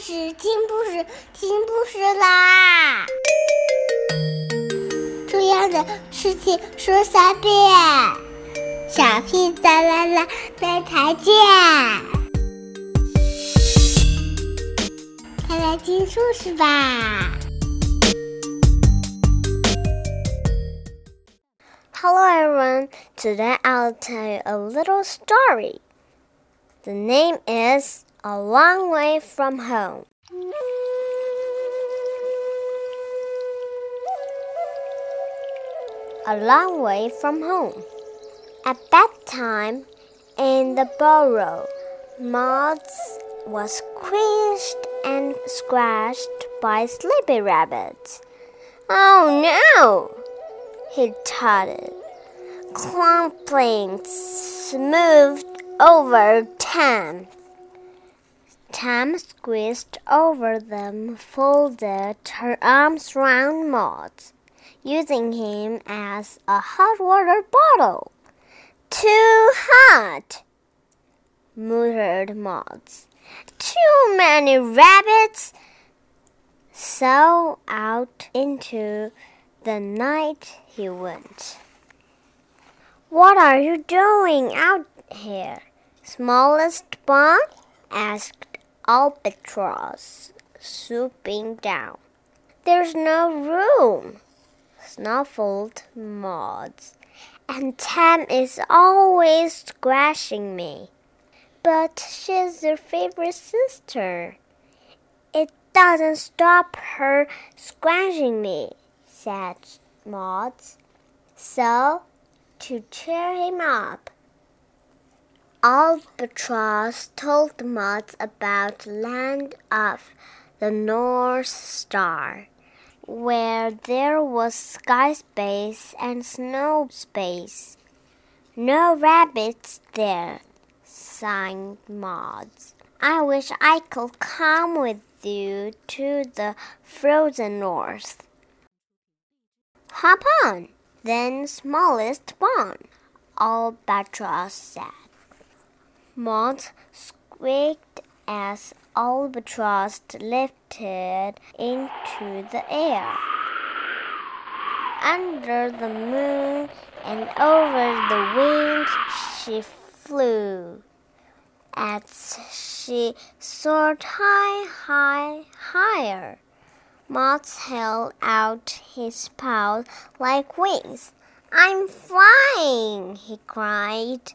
事，听故事，听故事啦！重要的事情说三遍，小屁哒啦啦，明天见！快来听故事吧！Hello everyone, today I'll tell you a little story. The name is A Long Way from Home. A long way from home. At that time, in the burrow, Moz was squished and scratched by sleepy rabbits. Oh no! He tottered, clumping smoothed over Tam. Tam squeezed over them, folded her arms round Moz, using him as a hot water bottle. Too hot, muttered Moz. Too many rabbits. So out into the night he went. What are you doing out here? Smallest Bon? asked Albatross, swooping down. There's no room, snuffled Moz, and Tam is always scratching me. But she's your favorite sister. It doesn't stop her scratching me, said Moz. So, to cheer him up, Albatross told Moz about land of the North Star, where there was sky space and snow space. No rabbits there, sighed Moz. I wish I could come with you to the frozen north. Hop on, then smallest Bon, Albatross said. Moz squeaked as Albatross lifted into the air. Under the moon and over the wind she flew. As she soared high, high, higher, Moz held out his paws like wings. I'm flying, he cried.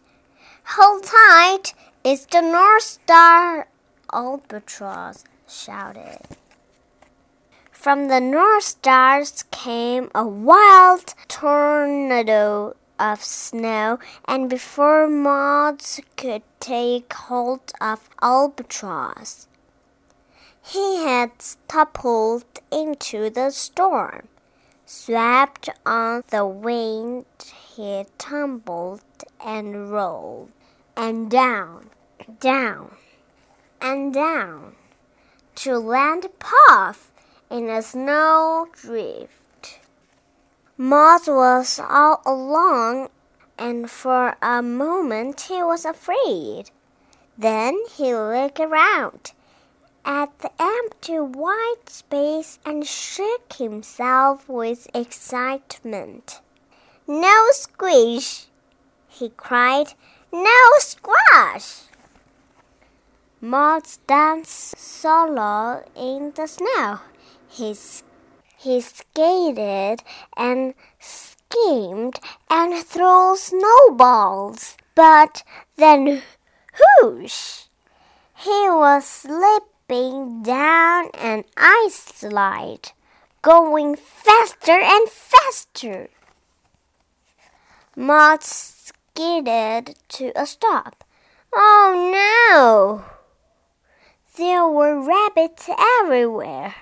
Hold tight! It's the North Star! Albatross shouted. From the North Stars came a wild tornado of snow, and before Moz could take hold of Albatross, he had toppled into the storm. Swept on the wind, he tumbled and rolled, and down, down, and down, to land puff in a snowdrift. Moz was all alone, and for a moment he was afraid. Then he looked around at the empty white space and shook himself with excitement. No squish, he cried. No squash! Moz danced solo in the snow. He, he skated and schemed and threw snowballs. But then, whoosh! He was slipping down an ice slide, going faster and faster. Moz skidded to a stop. Oh no! There were rabbits everywhere.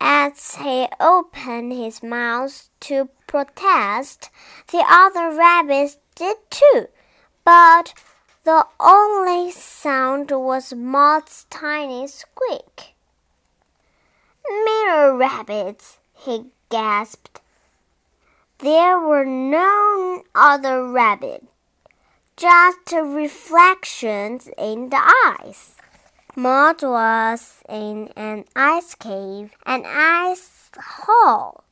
As he opened his mouth to protest, the other rabbits did too, but the only sound was Moz's tiny squeak. Mirror rabbits, he gasped. There were no other rabbits, just reflections in the ice. Moz was in an ice cave, an ice hall,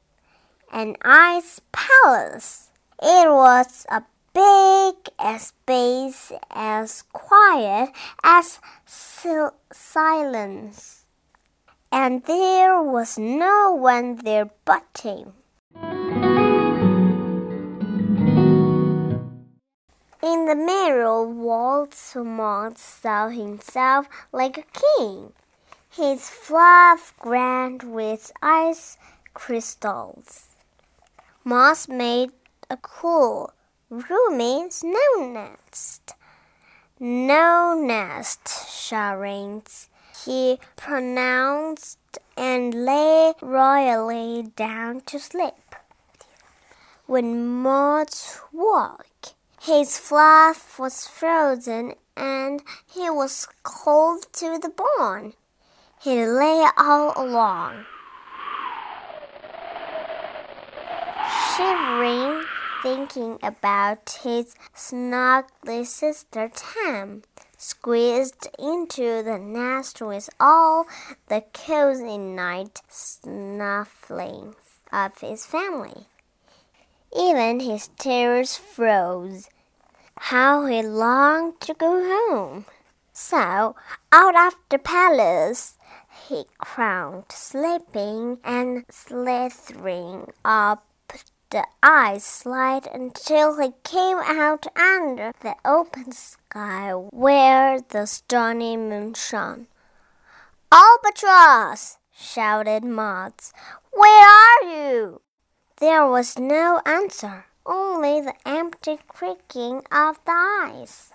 an ice palace. It was a big as space as quiet as sil silence, and there was no one there but him. In the mirror, Walt Moz saw himself like a king, his fluff grand with ice crystals. Moz made a cool, roomy snow nest. No nest, Charines, he pronounced and lay royally down to sleep. When Moz woke, his fluff was frozen and he was cold to the bone. He lay all along, shivering, thinking about his snuggly sister Tam, squeezed into the nest with all the cozy night snufflings of his family. Even his tears froze. How he longed to go home! So, out of the palace, he crawled, slipping and slithering up the ice slide until he came out under the open sky where the stormy moon shone. Albatross! shouted Moz. Where are you? There was no answer only the empty creaking of the ice.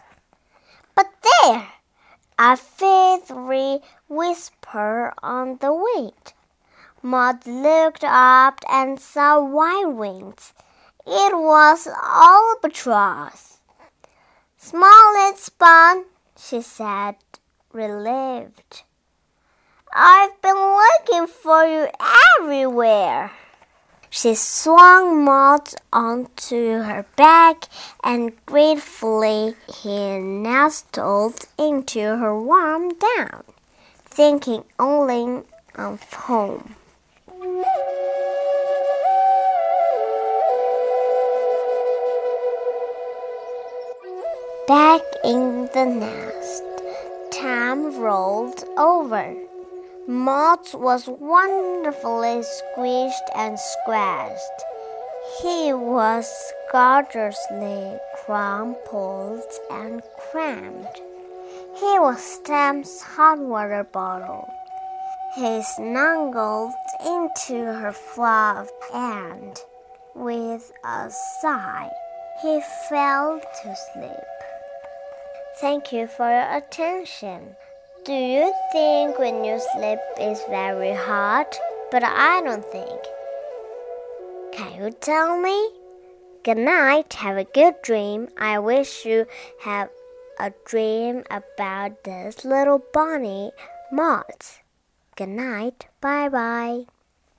But there! A feathery whisper on the wind. Moz looked up and saw white wings. It was Albatross. Small and spun, she said, relieved. I've been looking for you everywhere. She swung Moz onto her back, and gratefully he nestled into her warm down, thinking only of home. Back in the nest, Tam rolled over. Moz was wonderfully squished and scratched. He was gorgeously crumpled and crammed. He was Tam's hot water bottle. He snuggled into her fluff and, with a sigh, he fell to sleep. Thank you for your attention. Do you think when you sleep is very hot? But I don't think. Can you tell me? Good night. Have a good dream. I wish you have a dream about this little bunny Moz. Good night. Bye bye.